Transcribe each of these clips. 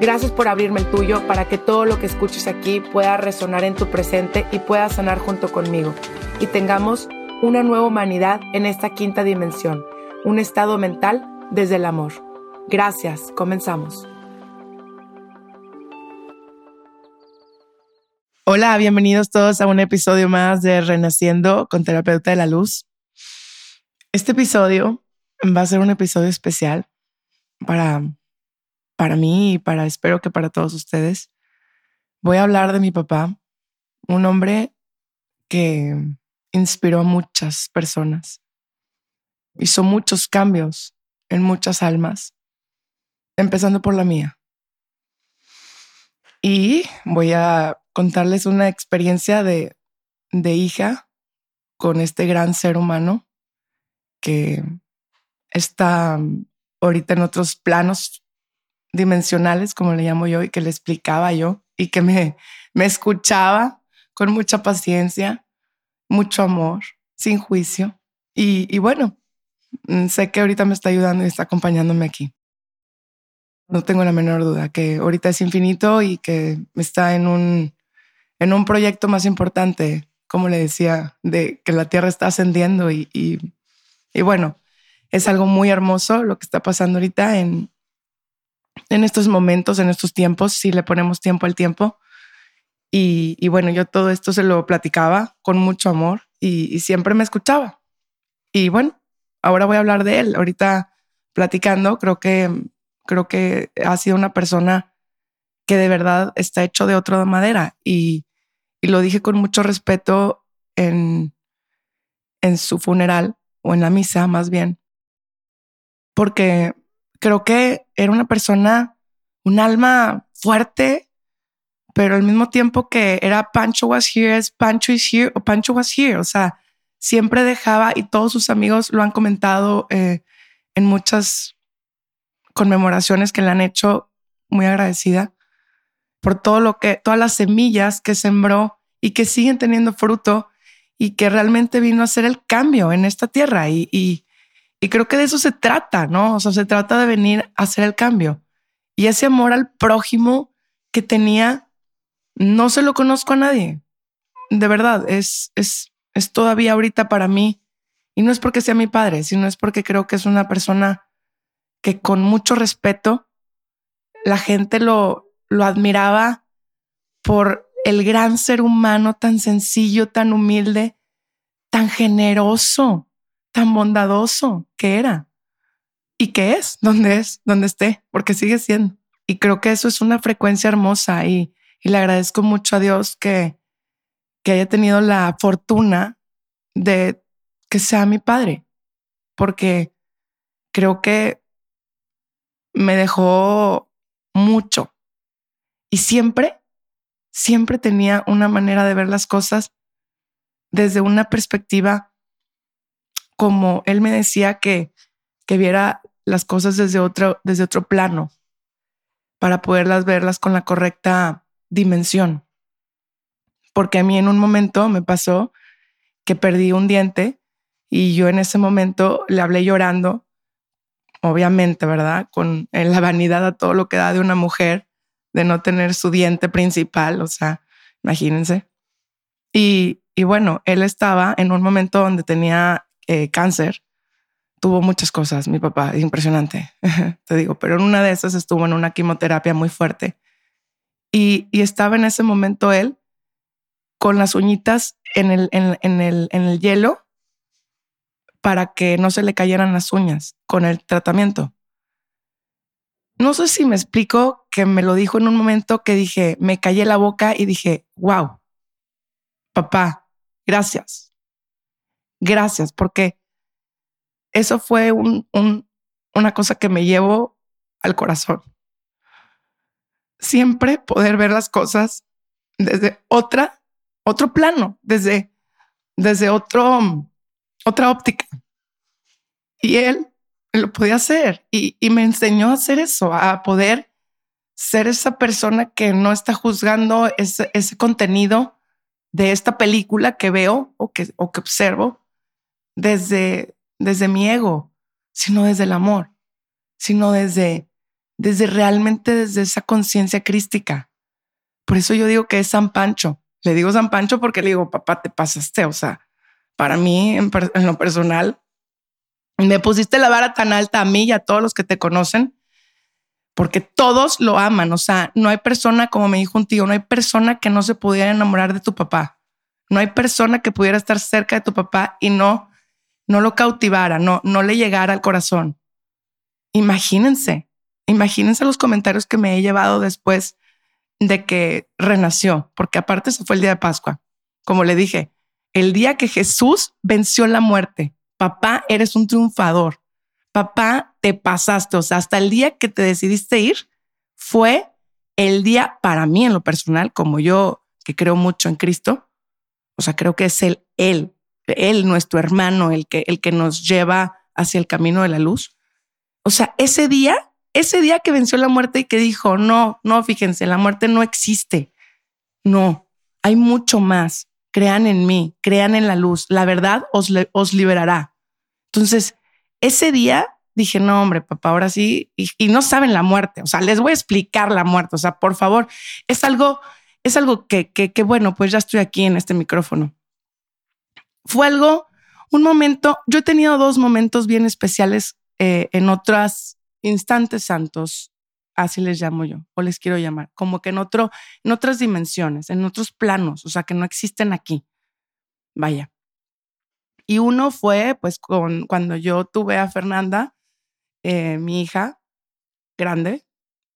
Gracias por abrirme el tuyo para que todo lo que escuches aquí pueda resonar en tu presente y pueda sanar junto conmigo y tengamos una nueva humanidad en esta quinta dimensión, un estado mental desde el amor. Gracias, comenzamos. Hola, bienvenidos todos a un episodio más de Renaciendo con Terapeuta de la Luz. Este episodio va a ser un episodio especial para para mí y para, espero que para todos ustedes, voy a hablar de mi papá, un hombre que inspiró a muchas personas, hizo muchos cambios en muchas almas, empezando por la mía. Y voy a contarles una experiencia de, de hija con este gran ser humano que está ahorita en otros planos dimensionales, como le llamo yo, y que le explicaba yo y que me, me escuchaba con mucha paciencia, mucho amor, sin juicio. Y, bueno, mm, sé que ahorita me está ayudando y está acompañándome aquí. No tengo la menor duda que ahorita es infinito y que está en un, en un proyecto más importante, como le decía, de que la Tierra está ascendiendo y, y, y bueno, es algo muy hermoso lo que está pasando ahorita en, en estos momentos, en estos tiempos, si le ponemos tiempo al tiempo. Y, bueno, yo todo esto se lo platicaba con mucho amor y, siempre me escuchaba. Y bueno, ahora voy a hablar de él. Ahorita platicando, creo que, creo que ha sido una persona que de verdad está hecho de otra madera. Y, y lo dije con mucho respeto en, en su funeral o en la misa más bien, porque creo que era una persona, un alma fuerte, pero al mismo tiempo que era Pancho was here, es Pancho is here o Pancho was here. O sea, siempre dejaba y todos sus amigos lo han comentado eh, en muchas conmemoraciones que le han hecho. Muy agradecida por todo lo que, todas las semillas que sembró y que siguen teniendo fruto y que realmente vino a hacer el cambio en esta tierra. Y, y creo que de eso se trata, ¿no? O sea, se trata de venir a hacer el cambio. Y ese amor al prójimo que tenía, no se lo conozco a nadie. De verdad, es, es, es todavía ahorita para mí. Y no es porque sea mi padre, sino es porque creo que es una persona que con mucho respeto la gente lo, lo admiraba por el gran ser humano tan sencillo, tan humilde, tan generoso tan bondadoso que era y que es, donde es, donde esté, porque sigue siendo. Y creo que eso es una frecuencia hermosa y, y le agradezco mucho a Dios que, que haya tenido la fortuna de que sea mi padre, porque creo que me dejó mucho y siempre, siempre tenía una manera de ver las cosas desde una perspectiva como él me decía que, que viera las cosas desde otro, desde otro plano para poderlas verlas con la correcta dimensión. Porque a mí en un momento me pasó que perdí un diente y yo en ese momento le hablé llorando, obviamente, ¿verdad? Con la vanidad a todo lo que da de una mujer de no tener su diente principal, o sea, imagínense. Y, y bueno, él estaba en un momento donde tenía eh, cáncer, tuvo muchas cosas, mi papá, impresionante, te digo, pero en una de esas estuvo en una quimioterapia muy fuerte y, estaba en ese momento él con las uñitas en el, en, el, en el hielo para que no se le cayeran las uñas con el tratamiento. No sé si me explico que me lo dijo en un momento que dije, me callé la boca y dije, wow, papá, gracias. Gracias, porque eso fue un, una cosa que me llevo al corazón. Siempre poder ver las cosas desde otra, otro plano, desde, desde otro, otra óptica. Y él lo podía hacer y, me enseñó a hacer eso, a poder ser esa persona que no está juzgando ese, contenido de esta película que veo o que observo desde, desde mi ego, sino desde el amor, sino desde, desde realmente desde esa conciencia crística. Por eso yo digo que es San Pancho. Le digo San Pancho porque le digo, papá, te pasaste. O sea, para mí, en, en lo personal, me pusiste la vara tan alta a mí y a todos los que te conocen, porque todos lo aman. O sea, no hay persona, como me dijo un tío, no hay persona que no se pudiera enamorar de tu papá. No hay persona que pudiera estar cerca de tu papá y no no lo cautivara, no, no le llegara al corazón. Imagínense, imagínense los comentarios que me he llevado después de que renació, porque aparte se fue el día de Pascua. Como le dije, el día que Jesús venció la muerte, papá, eres un triunfador. Papá, te pasaste. O sea, hasta el día que te decidiste ir, fue el día para mí en lo personal, como yo que creo mucho en Cristo. O sea, creo que es el Él, él, nuestro hermano, el que, el que nos lleva hacia el camino de la luz. O sea, ese día, ese día que venció la muerte y que dijo, no, no, fíjense, la muerte no existe. No, hay mucho más. Crean en mí, crean en la luz. La verdad os, os liberará. Entonces, ese día dije, no, hombre, papá, ahora sí, y, no saben la muerte. O sea, les voy a explicar la muerte. O sea, por favor, es algo, es algo que, que bueno, pues ya estoy aquí en este micrófono fue algo, un momento, yo he tenido dos momentos bien especiales eh, en otras instantes santos, así les llamo yo, o les quiero llamar, como que en otro, en otras dimensiones, en otros planos, o sea, que no existen aquí. Vaya. Y uno fue, pues, con, cuando yo tuve a Fernanda, eh, mi hija grande,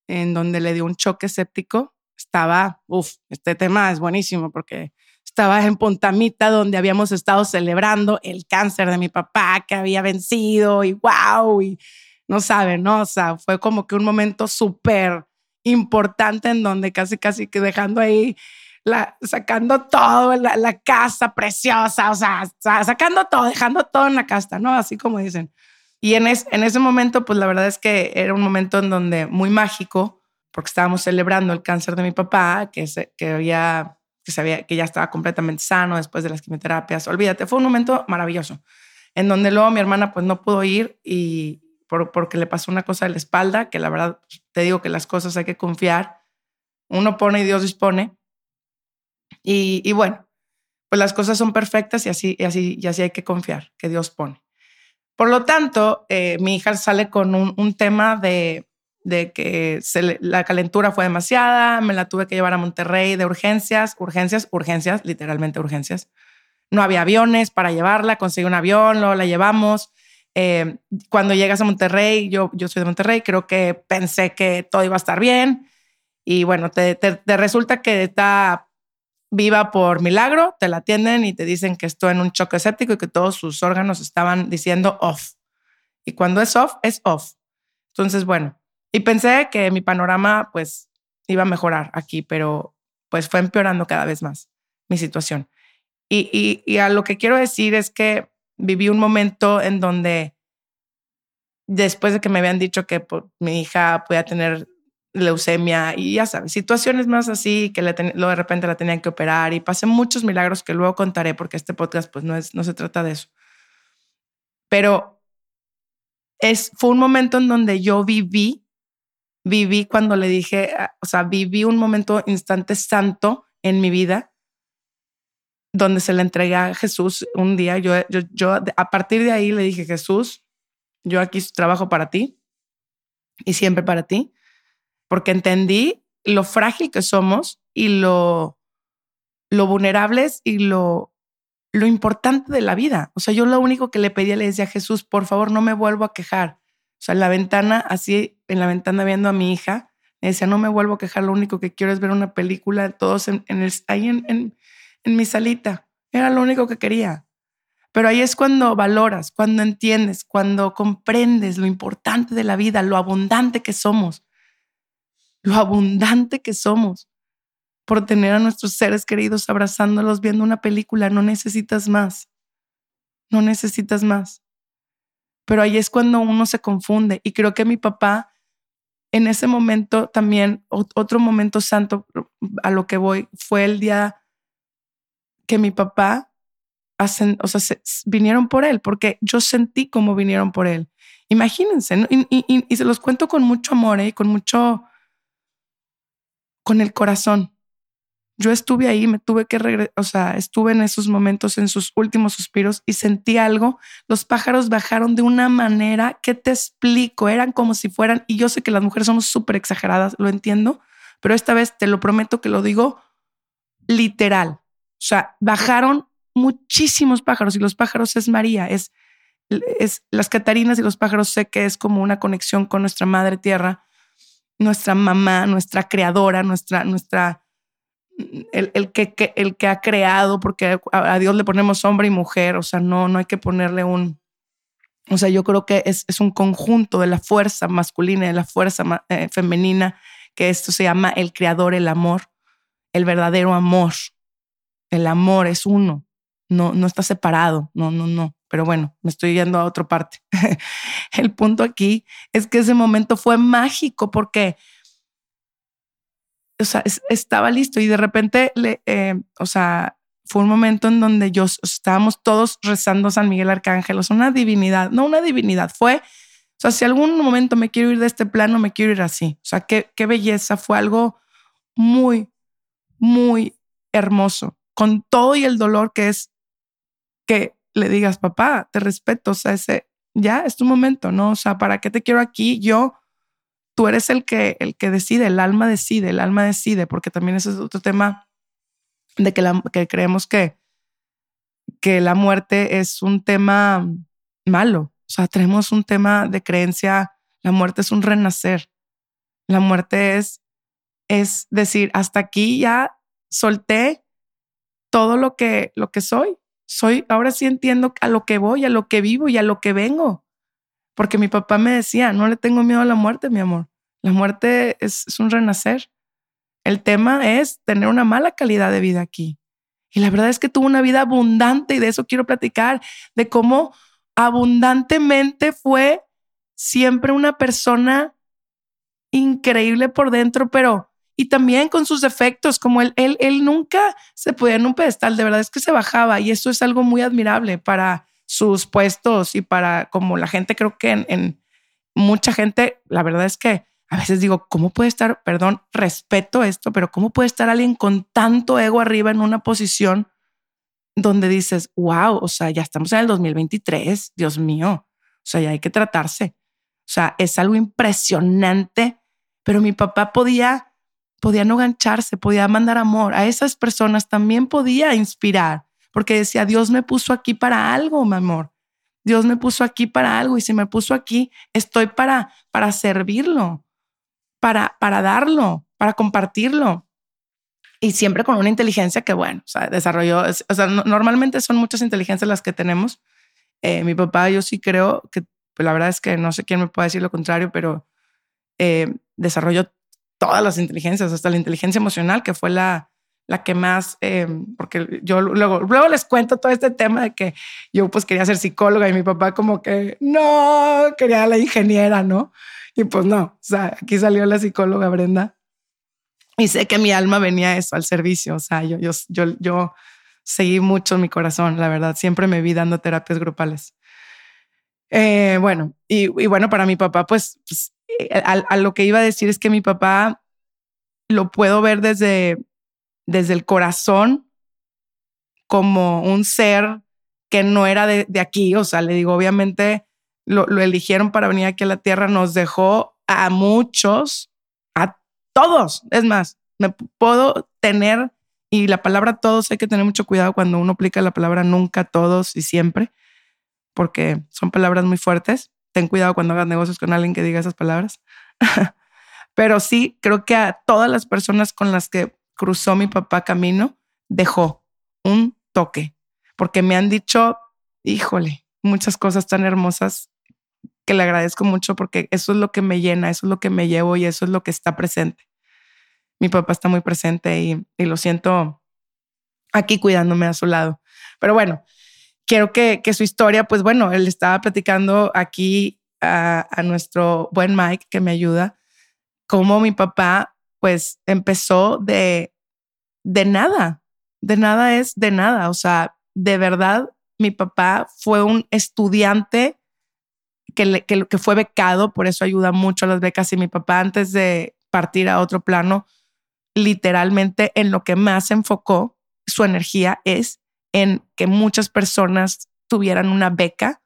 en donde le dio un choque séptico. Estaba, uff, este tema es buenísimo porque estaba en Pontamita, donde habíamos estado celebrando el cáncer de mi papá que había vencido y wow, y no saben, ¿no? O sea, fue como que un momento súper importante en donde casi, casi que dejando ahí, la, sacando todo, la, la casa preciosa, o sea, sacando todo, dejando todo en la casa, ¿no? Así como dicen. Y en, en ese momento, pues la verdad es que era un momento en donde muy mágico, porque estábamos celebrando el cáncer de mi papá, que, se, que había que sabía que ya estaba completamente sano después de las quimioterapias. Olvídate, fue un momento maravilloso, en donde luego mi hermana pues no pudo ir y por, porque le pasó una cosa de la espalda, que la verdad te digo que las cosas hay que confiar. Uno pone y Dios dispone. Y, y bueno, pues las cosas son perfectas y así, y así, y así hay que confiar, que Dios pone. Por lo tanto, eh, mi hija sale con un, un tema de de que la calentura fue demasiada, me la tuve que llevar a Monterrey de urgencias, urgencias, urgencias, literalmente urgencias. No había aviones para llevarla, conseguí un avión, luego la llevamos. Eh, cuando llegas a Monterrey, yo, yo soy de Monterrey, creo que pensé que todo iba a estar bien y bueno, te, te, resulta que está viva por milagro, te la atienden y te dicen que estoy en un choque séptico y que todos sus órganos estaban diciendo off. Y cuando es off, es off. Entonces, bueno, y pensé que mi panorama pues iba a mejorar aquí, pero pues fue empeorando cada vez más mi situación. Y, y, a lo que quiero decir es que viví un momento en donde después de que me habían dicho que pues, mi hija podía tener leucemia y ya sabes, situaciones más así que le lo de repente la tenían que operar y pasé muchos milagros que luego contaré porque este podcast pues no, es, no se trata de eso. Pero es, fue un momento en donde yo viví viví cuando le dije, ah, o sea, viví un momento, instante santo en mi vida, donde se le entregué a Jesús un día. Yo, yo, yo a partir de ahí le dije, Jesús, yo aquí trabajo para ti y siempre para ti, porque entendí lo frágil que somos y lo, lo vulnerables y lo, lo importante de la vida. O sea, yo lo único que le pedía, le decía a Jesús, por favor, no me vuelvo a quejar. O sea, en la ventana, así en la ventana viendo a mi hija, le decía, no me vuelvo a quejar, lo único que quiero es ver una película, todos en, el, ahí en, en mi salita. Era lo único que quería. Pero ahí es cuando valoras, cuando entiendes, cuando comprendes lo importante de la vida, lo abundante que somos, lo abundante que somos por tener a nuestros seres queridos abrazándolos viendo una película. No necesitas más. No necesitas más. Pero ahí es cuando uno se confunde. Y creo que mi papá, en ese momento también, otro momento santo a lo que voy, fue el día que mi papá, hacen, o sea, vinieron por él, porque yo sentí como vinieron por él. Imagínense, y, se los cuento con mucho amor ¿eh? y con mucho, con el corazón yo estuve ahí, me tuve que regresar, o sea, estuve en esos momentos, en sus últimos suspiros y sentí algo. Los pájaros bajaron de una manera que te explico, eran como si fueran, y yo sé que las mujeres somos súper exageradas, lo entiendo, pero esta vez te lo prometo que lo digo literal. O sea, bajaron muchísimos pájaros y los pájaros es María, es, es las Catarinas y los pájaros sé que es como una conexión con nuestra madre tierra, nuestra mamá, nuestra creadora, nuestra, nuestra, el, que, el que ha creado, porque a, Dios le ponemos hombre y mujer, o sea, no, no hay que ponerle un... O sea, yo creo que es, es un conjunto de la fuerza masculina y de la fuerza eh, femenina, que esto se llama el creador, el amor, el verdadero amor. El amor es uno, no, no está separado, no, no, no. Pero bueno, me estoy yendo a otra parte. el punto aquí es que ese momento fue mágico porque o sea, estaba listo y de repente, le, eh, o sea, fue un momento en donde yo estábamos todos rezando San Miguel Arcángel, o sea, una divinidad, no una divinidad, fue, o sea, si algún momento me quiero ir de este plano, me quiero ir así. O sea, qué, qué belleza, fue algo muy, muy hermoso, con todo y el dolor que es que le digas, papá, te respeto, o sea, ese, ya es tu momento, ¿no? O sea, ¿para qué te quiero aquí? Yo tú eres el que, el que decide, el alma decide, el alma decide, porque también ese es otro tema de que, la, que creemos que, que la muerte es un tema malo. O sea, tenemos un tema de creencia, la muerte es un renacer. La muerte es, es decir, hasta aquí ya solté todo lo que, lo que soy. Soy, ahora sí entiendo a lo que voy, a lo que vivo y a lo que vengo. Porque mi papá me decía, no le tengo miedo a la muerte, mi amor. La muerte es, un renacer. El tema es tener una mala calidad de vida aquí. Y la verdad es que tuvo una vida abundante y de eso quiero platicar, de cómo abundantemente fue siempre una persona increíble por dentro, pero y también con sus defectos, como él, él, él nunca se podía en un pedestal, de verdad es que se bajaba y eso es algo muy admirable para sus puestos y para como la gente, creo que en, mucha gente, la verdad es que a veces digo, ¿cómo puede estar, perdón, respeto esto, pero cómo puede estar alguien con tanto ego arriba en una posición donde dices, wow, o sea, ya estamos en el 2023, Dios mío, o sea, ya hay que tratarse. O sea, es algo impresionante, pero mi papá podía, podía no gancharse, podía mandar amor. A esas personas también podía inspirar porque decía, Dios me puso aquí para algo, mi amor. Dios me puso aquí para algo y si me puso aquí, estoy para, para servirlo, para, para darlo, para compartirlo. Y siempre con una inteligencia que, bueno, desarrolló, o sea, normalmente son muchas inteligencias las que tenemos. Eh, mi papá, yo sí creo que, pues, la verdad es que no sé quién me puede decir lo contrario, pero eh, desarrolló todas las inteligencias, hasta la inteligencia emocional, que fue la, la que más, eh, porque yo luego, luego les cuento todo este tema de que yo pues quería ser psicóloga y mi papá como que no, quería la ingeniera, ¿no? Y pues no, o sea, aquí salió la psicóloga Brenda y sé que mi alma venía eso, al servicio, o sea, yo, yo, yo, seguí mucho mi corazón, la verdad, siempre me vi dando terapias grupales. Eh, bueno, y, bueno, para mi papá, pues, pues a lo que iba a decir es que mi papá lo puedo ver desde desde el corazón como un ser que no era de, aquí. O sea, le digo, obviamente lo, eligieron para venir aquí a la tierra, nos dejó a muchos, a todos. Es más, me puedo tener Y la palabra todos hay que tener mucho cuidado cuando uno aplica la palabra nunca, todos y siempre, porque son palabras muy fuertes. Ten cuidado cuando hagas negocios con alguien que diga esas palabras. Pero sí, creo que a todas las personas con las que cruzó mi papá camino, dejó un toque, porque me han dicho, híjole, muchas cosas tan hermosas que le agradezco mucho porque eso es lo que me llena, eso es lo que me llevo y eso es lo que está presente. Mi papá está muy presente y, lo siento aquí cuidándome a su lado. Pero bueno, quiero que, su historia, pues bueno, él estaba platicando aquí a, a, nuestro buen Mike que me ayuda, cómo mi papá pues empezó de, de nada, de nada es de nada. O sea, de verdad, mi papá fue un estudiante que, que, fue becado, por eso ayuda mucho a las becas. Y mi papá, antes de partir a otro plano, literalmente en lo que más enfocó su energía es en que muchas personas tuvieran una beca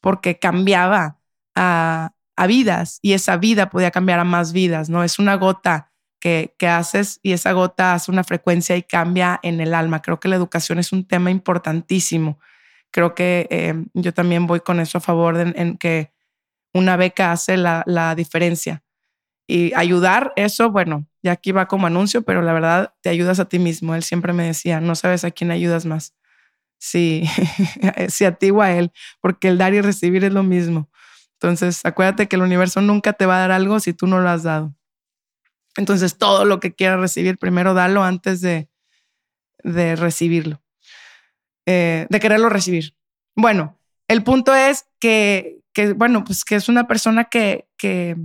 porque cambiaba a, a vidas y esa vida podía cambiar a más vidas, ¿no? Es una gota que, haces y esa gota hace una frecuencia y cambia en el alma. Creo que la educación es un tema importantísimo. Creo que eh, yo también voy con eso a favor de, en que una beca hace la, la diferencia. Y ayudar, eso, bueno, ya aquí va como anuncio, pero la verdad te ayudas a ti mismo. Él siempre me decía, no sabes a quién ayudas más. Sí, sí a ti o a él, porque el dar y recibir es lo mismo. Entonces, acuérdate que el universo nunca te va a dar algo si tú no lo has dado. Entonces, todo lo que quieras recibir, primero dalo antes de, de recibirlo, eh, de quererlo recibir. Bueno, el punto es que, que, bueno, pues que es una persona que, que,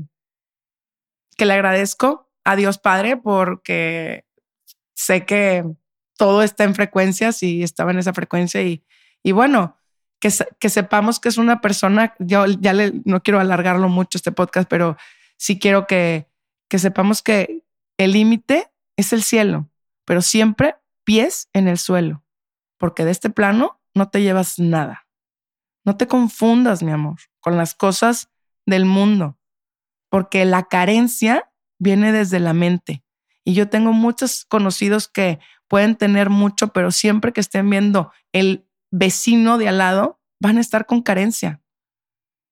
que le agradezco a Dios Padre porque sé que todo está en frecuencias y estaba en esa frecuencia y, y bueno, que, sepamos que es una persona, yo ya le, no quiero alargarlo mucho este podcast, pero sí quiero que sepamos que el límite es el cielo, pero siempre pies en el suelo, porque de este plano no te llevas nada. No te confundas, mi amor, con las cosas del mundo, porque la carencia viene desde la mente. Y yo tengo muchos conocidos que pueden tener mucho, pero siempre que estén viendo el vecino de al lado, van a estar con carencia.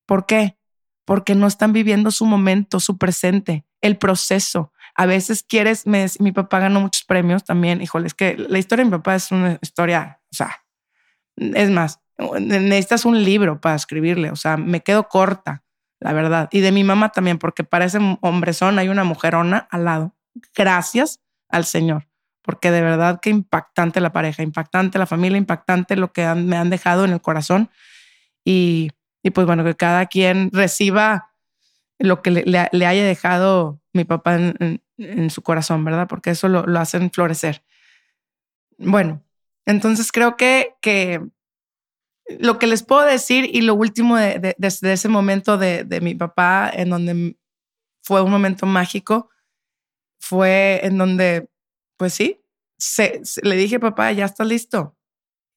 ¿Por qué? Porque no están viviendo su momento, su presente el proceso. A veces quieres, mi papá ganó muchos premios también. Híjole, es que la historia de mi papá es una historia, o sea, es más, necesitas un libro para escribirle, o sea, me quedo corta, la verdad. Y de mi mamá también, porque para ese hombrezón hay una mujerona al lado. Gracias al Señor, porque de verdad que impactante la pareja, impactante la familia, impactante lo que me han dejado en el corazón. Y, y pues bueno, que cada quien reciba lo que le, haya dejado mi papá en, su corazón, ¿verdad? Porque eso lo, hacen florecer. Bueno, entonces creo que, que lo que les puedo decir y lo último de, ese momento de, mi papá, en donde fue un momento mágico, fue en donde, pues sí, se, le dije, papá, ya está listo.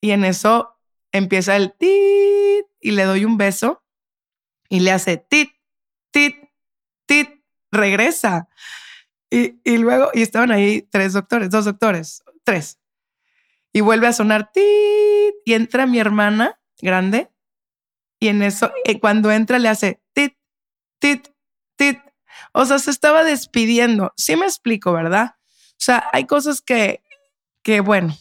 Y en eso empieza el tit y le doy un beso y le hace tit tit, tit, regresa. Y, y, luego, y estaban ahí tres doctores, dos doctores, tres. Y vuelve a sonar tit, y entra mi hermana grande, y en eso, cuando entra le hace tit, tit, tit. O sea, se estaba despidiendo. Sí me explico, ¿verdad? O sea, hay cosas que, que bueno,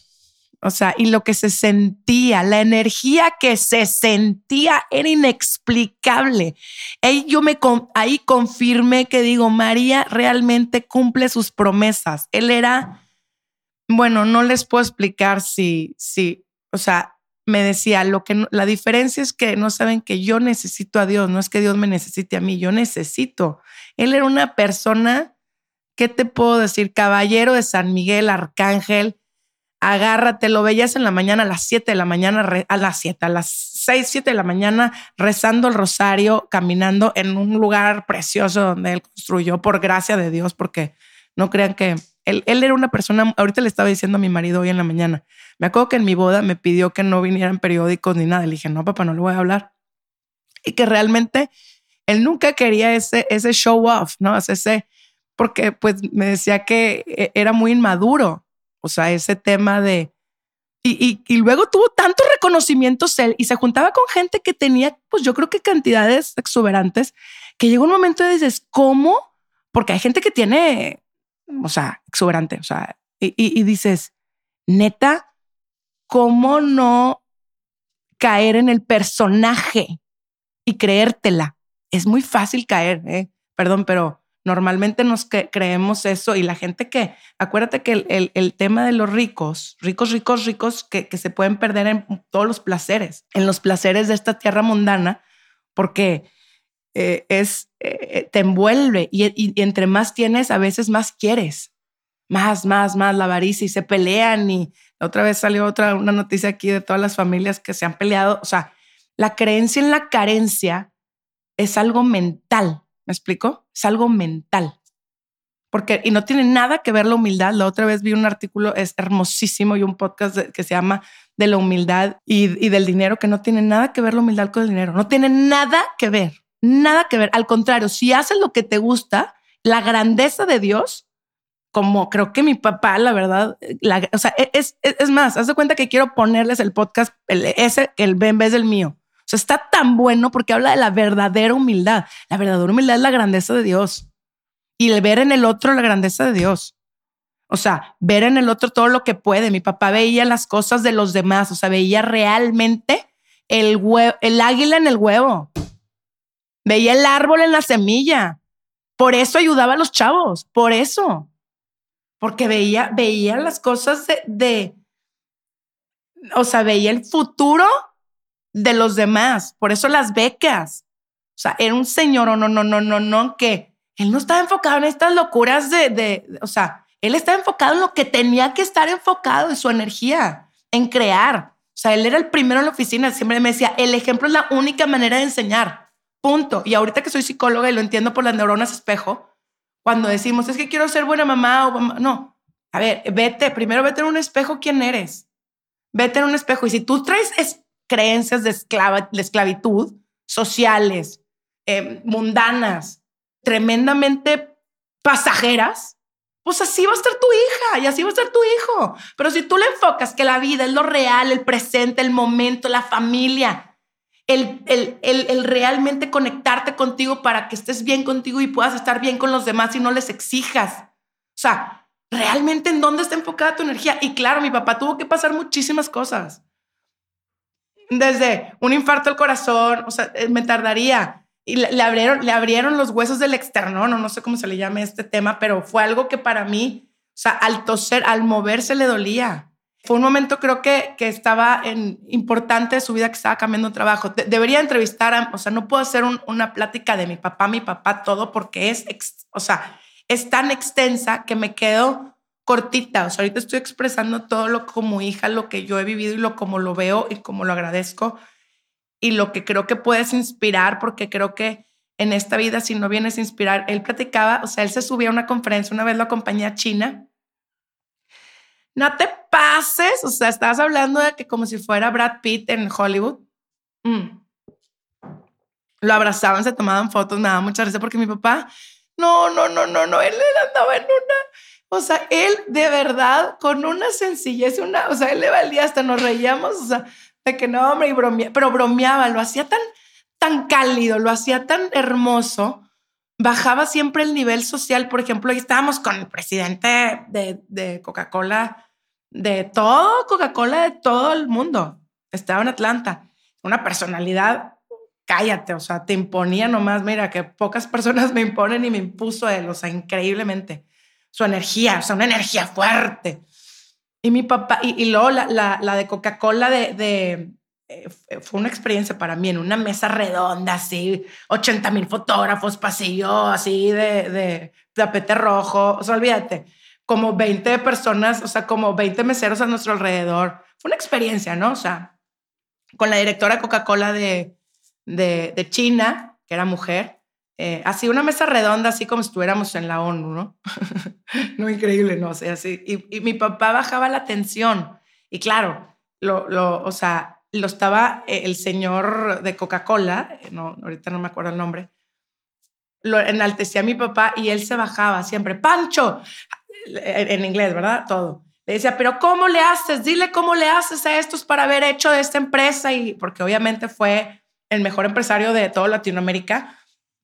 o sea, y lo que se sentía, la energía que se sentía era inexplicable. Ahí yo me ahí confirmé que digo, María realmente cumple sus promesas. Él era, bueno, no les puedo explicar si, si, o sea, me decía, lo que la diferencia es que no saben que yo necesito a Dios, no es que Dios me necesite a mí, yo necesito. Él era una persona, ¿qué te puedo decir? Caballero de San Miguel, arcángel agárrate, lo veías en la mañana a las 7 de la mañana, a las 7, a las 6, 7 de la mañana, rezando el rosario, caminando en un lugar precioso donde él construyó, por gracia de Dios, porque no crean que él, era una persona, ahorita le estaba diciendo a mi marido hoy en la mañana, me acuerdo que en mi boda me pidió que no vinieran periódicos ni nada, le dije, no, papá, no le voy a hablar. Y que realmente él nunca quería ese, ese show off, ¿no? Ese, porque pues me decía que e, era muy inmaduro O sea, ese tema de... Y, y, luego tuvo tantos reconocimientos él y se juntaba con gente que tenía, pues yo creo que cantidades exuberantes, que llegó un momento y dices, ¿cómo? Porque hay gente que tiene, o sea, exuberante, o sea, y, y dices, neta, ¿cómo no caer en el personaje y creértela? Es muy fácil caer, ¿eh? perdón, pero normalmente nos creemos eso y la gente que, acuérdate que el, tema de los ricos, ricos, ricos, ricos, que, se pueden perder en todos los placeres, en los placeres de esta tierra mundana, porque eh, es, eh, te envuelve y, y, entre más tienes, a veces más quieres. Más, más, más la avaricia y se pelean y otra vez salió otra, una noticia aquí de todas las familias que se han peleado. O sea, la creencia en la carencia es algo mental ¿Me explico? Es algo mental. Porque, y no tiene nada que ver la humildad. La otra vez vi un artículo, es hermosísimo, y un podcast que se llama De la humildad y, del dinero, que no tiene nada que ver la humildad con el dinero. No tiene nada que ver, nada que ver. Al contrario, si haces lo que te gusta, la grandeza de Dios, como creo que mi papá, la verdad, la, o sea, e, es, es, es, más, haz de cuenta que quiero ponerles el podcast, el, ese, el en vez del mío o sea, está tan bueno porque habla de la verdadera humildad. La verdadera humildad es la grandeza de Dios y el ver en el otro la grandeza de Dios. O sea, ver en el otro todo lo que puede. Mi papá veía las cosas de los demás, o sea, veía realmente el, el águila en el huevo. Veía el árbol en la semilla. Por eso ayudaba a los chavos, por eso. Porque veía, veía las cosas de, de o sea, veía el futuro de los demás. Por eso las becas. O sea, era un señor, o no, no, no, no, no, que él no estaba enfocado en estas locuras de, de, o sea, él estaba enfocado en lo que tenía que estar enfocado, en su energía, en crear. O sea, él era el primero en la oficina, siempre me decía, el ejemplo es la única manera de enseñar, punto. Y ahorita que soy psicóloga y lo entiendo por las neuronas espejo, cuando decimos, es que quiero ser buena mamá o mamá, no, a ver, vete, primero vete en un espejo quién eres. Vete en un espejo y si tú traes creencias de, esclavitud sociales, eh, mundanas, tremendamente pasajeras, pues así va a estar tu hija y así va a estar tu hijo. Pero si tú le enfocas que la vida es lo real, el presente, el momento, la familia, el, el, el, el, realmente conectarte contigo para que estés bien contigo y puedas estar bien con los demás y no les exijas. O sea, realmente en dónde está enfocada tu energía. Y claro, mi papá tuvo que pasar muchísimas cosas desde un infarto al corazón, o sea, eh, me tardaría. Y le, abrieron, le abrieron los huesos del externo, no, sé cómo se le llame este tema, pero fue algo que para mí, o sea, al toser, al moverse le dolía. Fue un momento creo que, que estaba en, importante de su vida que estaba cambiando de trabajo. debería entrevistar, a, o sea, no puedo hacer una plática de mi papá, mi papá, todo, porque es, o sea, es tan extensa que me quedo cortita. O sea, ahorita estoy expresando todo lo como hija, lo que yo he vivido y lo como lo veo y como lo agradezco y lo que creo que puedes inspirar, porque creo que en esta vida, si no vienes a inspirar, él platicaba, o sea, él se subía a una conferencia, una vez lo acompañé a China. No te pases, o sea, estás hablando de que como si fuera Brad Pitt en Hollywood. Mm. Lo abrazaban, se tomaban fotos, me daba mucha risa porque mi papá, no, no, no, no, no, él andaba en una o sea, él de verdad, con una sencillez, una, o sea, él le valía, hasta nos reíamos, o sea, de que no, hombre, y bromea, pero bromeaba, lo hacía tan, tan cálido, lo hacía tan hermoso, bajaba siempre el nivel social. Por ejemplo, ahí estábamos con el presidente de, de Coca-Cola, de todo Coca-Cola, de todo el mundo. Estaba en Atlanta, una personalidad, cállate, o sea, te imponía nomás, mira, que pocas personas me imponen y me impuso él, o sea, increíblemente su energía, o sea, una energía fuerte. Y mi papá, y, luego la, la, de Coca-Cola de, de eh, fue una experiencia para mí en una mesa redonda, así, 80 mil fotógrafos, pasillo, así de, de tapete rojo, o sea, olvídate, como 20 personas, o sea, como 20 meseros a nuestro alrededor. Fue una experiencia, ¿no? O sea, con la directora Coca-Cola de, de China, que era mujer, eh, así una mesa redonda, así como si estuviéramos en la ONU, ¿no? no, increíble, ¿no? O sea, así. Y, mi papá bajaba la tensión. Y claro, lo, o sea, lo estaba eh, el señor de Coca-Cola, eh, no, ahorita no me acuerdo el nombre, lo enaltecía a mi papá y él se bajaba siempre, Pancho, en inglés, ¿verdad? Todo. le decía, pero ¿cómo le haces? Dile cómo le haces a estos para haber hecho de esta empresa. Y porque obviamente fue el mejor empresario de toda Latinoamérica,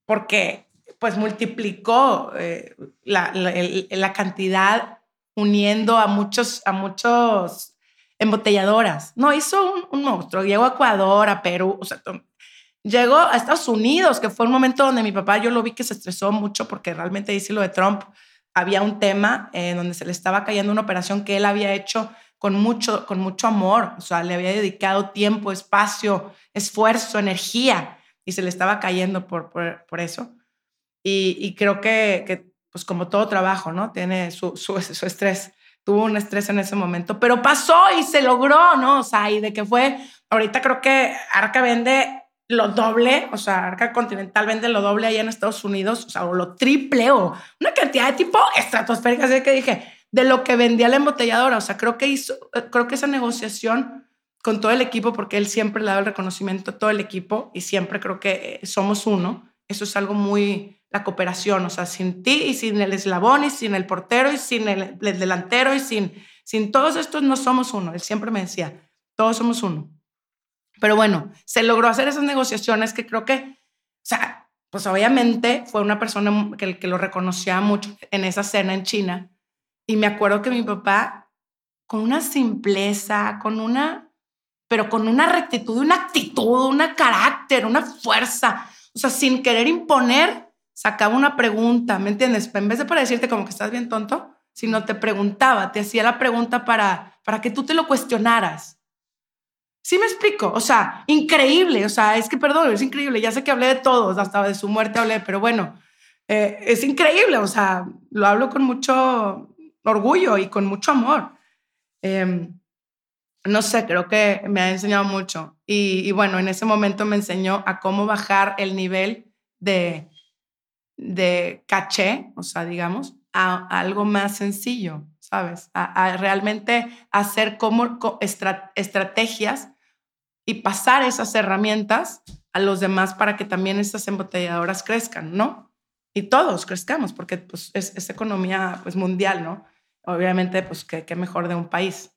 porque pues multiplicó eh, la, la, cantidad uniendo a muchos, a muchos embotelladoras. No, hizo un, un, monstruo. Llegó a Ecuador, a Perú, o sea, llegó a Estados Unidos, que fue un momento donde mi papá, yo lo vi que se estresó mucho porque realmente dice lo de Trump había un tema en donde se le estaba cayendo una operación que él había hecho con mucho, con mucho amor, o sea, le había dedicado tiempo, espacio, esfuerzo, energía, y se le estaba cayendo por, por, eso. Y, creo que, que, pues como todo trabajo, ¿no? Tiene su, su, su, estrés. Tuvo un estrés en ese momento, pero pasó y se logró, ¿no? O sea, y de que fue, ahorita creo que Arca vende lo doble, o sea, Arca Continental vende lo doble allá en Estados Unidos, o sea, o lo triple o una cantidad de tipo estratosférica, así que dije, de lo que vendía la embotelladora, o sea, creo que hizo, creo que esa negociación con todo el equipo, porque él siempre le da el reconocimiento a todo el equipo y siempre creo que eh, somos uno, eso es algo muy, la cooperación, o sea, sin ti y sin el eslabón y sin el portero y sin el, el delantero y sin, sin todos estos no somos uno, él siempre me decía, todos somos uno. Pero bueno, se logró hacer esas negociaciones que creo que, o sea, pues obviamente fue una persona que, que lo reconocía mucho en esa cena en China. Y me acuerdo que mi papá, con una simpleza, con una, pero con una rectitud, una actitud, una carácter, una fuerza, o sea, sin querer imponer, sacaba una pregunta, ¿me entiendes? En vez de para decirte como que estás bien tonto, sino te preguntaba, te hacía la pregunta para, para que tú te lo cuestionaras. Sí me explico, o sea, increíble, o sea, es que perdón, es increíble, ya sé que hablé de todos, hasta de su muerte hablé, pero bueno, eh, es increíble, o sea, lo hablo con mucho orgullo y con mucho amor. Em, no sé, creo que me ha enseñado mucho. Y, bueno, en ese momento me enseñó a cómo bajar el nivel de, de caché, o sea, digamos, a, algo más sencillo, ¿sabes? A, realmente hacer como estrategias y pasar esas herramientas a los demás para que también estas embotelladoras crezcan, ¿no? Y todos crezcamos, porque pues, es, economía pues, mundial, ¿no? Obviamente, pues qué, mejor de un país.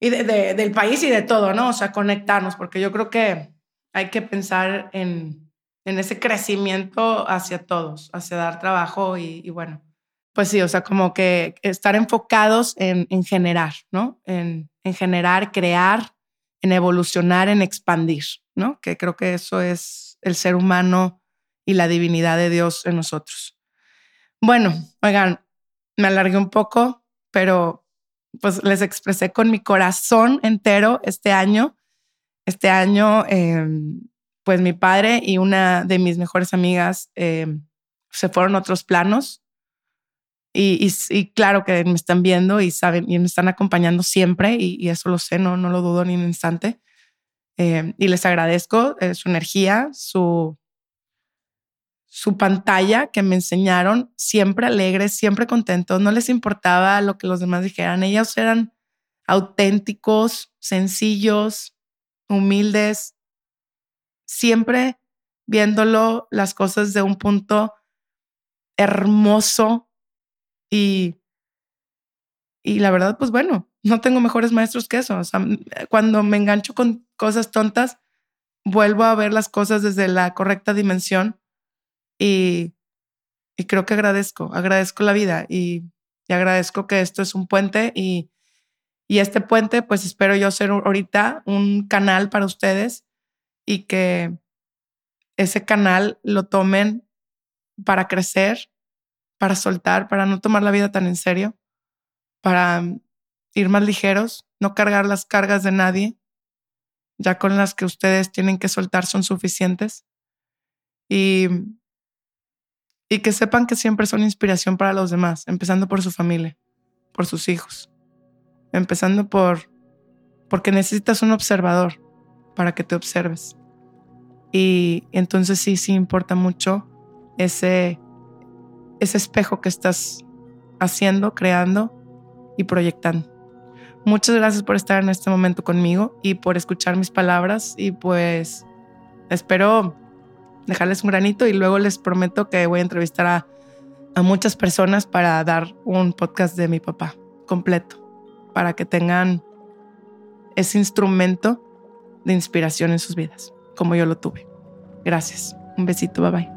Y del país y de todo, ¿no? O sea, conectarnos, porque yo creo que hay que pensar en, en ese crecimiento hacia todos, hacia dar trabajo y, y, bueno, pues sí, o sea, como que estar enfocados en, en generar, ¿no? En, en generar, crear en evolucionar, en expandir, ¿no? Que creo que eso es el ser humano y la divinidad de Dios en nosotros. Bueno, oigan, me alargué un poco, pero pues les expresé con mi corazón entero este año. Este año, em, pues mi padre y una de mis mejores amigas em, se fueron a otros planos y, claro que me están viendo y saben y me están acompañando siempre y, eso lo sé, no, no lo dudo ni un instante. Eh, y les agradezco eh, su energía, su, su pantalla que me enseñaron, siempre alegres, siempre contentos, no les importaba lo que los demás dijeran, ellos eran auténticos, sencillos, humildes, siempre viéndolo las cosas de un punto hermoso y, y la verdad, pues bueno, no tengo mejores maestros que eso. Cuando me engancho con cosas tontas, vuelvo a ver las cosas desde la correcta dimensión y, y creo que agradezco, agradezco la vida y, agradezco que esto es un puente y, y este puente, pues espero yo ser ahorita un canal para ustedes y que ese canal lo tomen para crecer para soltar, para no tomar la vida tan en serio, para mm, ir más ligeros, no cargar las cargas de nadie, ya con las que ustedes tienen que soltar son suficientes. Y, y que sepan que siempre son inspiración para los demás, empezando por su familia, por sus hijos, empezando por porque necesitas un observador para que te observes. Y entonces sí, sí importa mucho ese ese espejo que estás haciendo, creando y proyectando. Muchas gracias por estar en este momento conmigo y por escuchar mis palabras y pues espero dejarles un granito y luego les prometo que voy a entrevistar a, muchas personas para dar un podcast de mi papá completo, para que tengan ese instrumento de inspiración en sus vidas, como yo lo tuve. Gracias. Un besito, bye bye.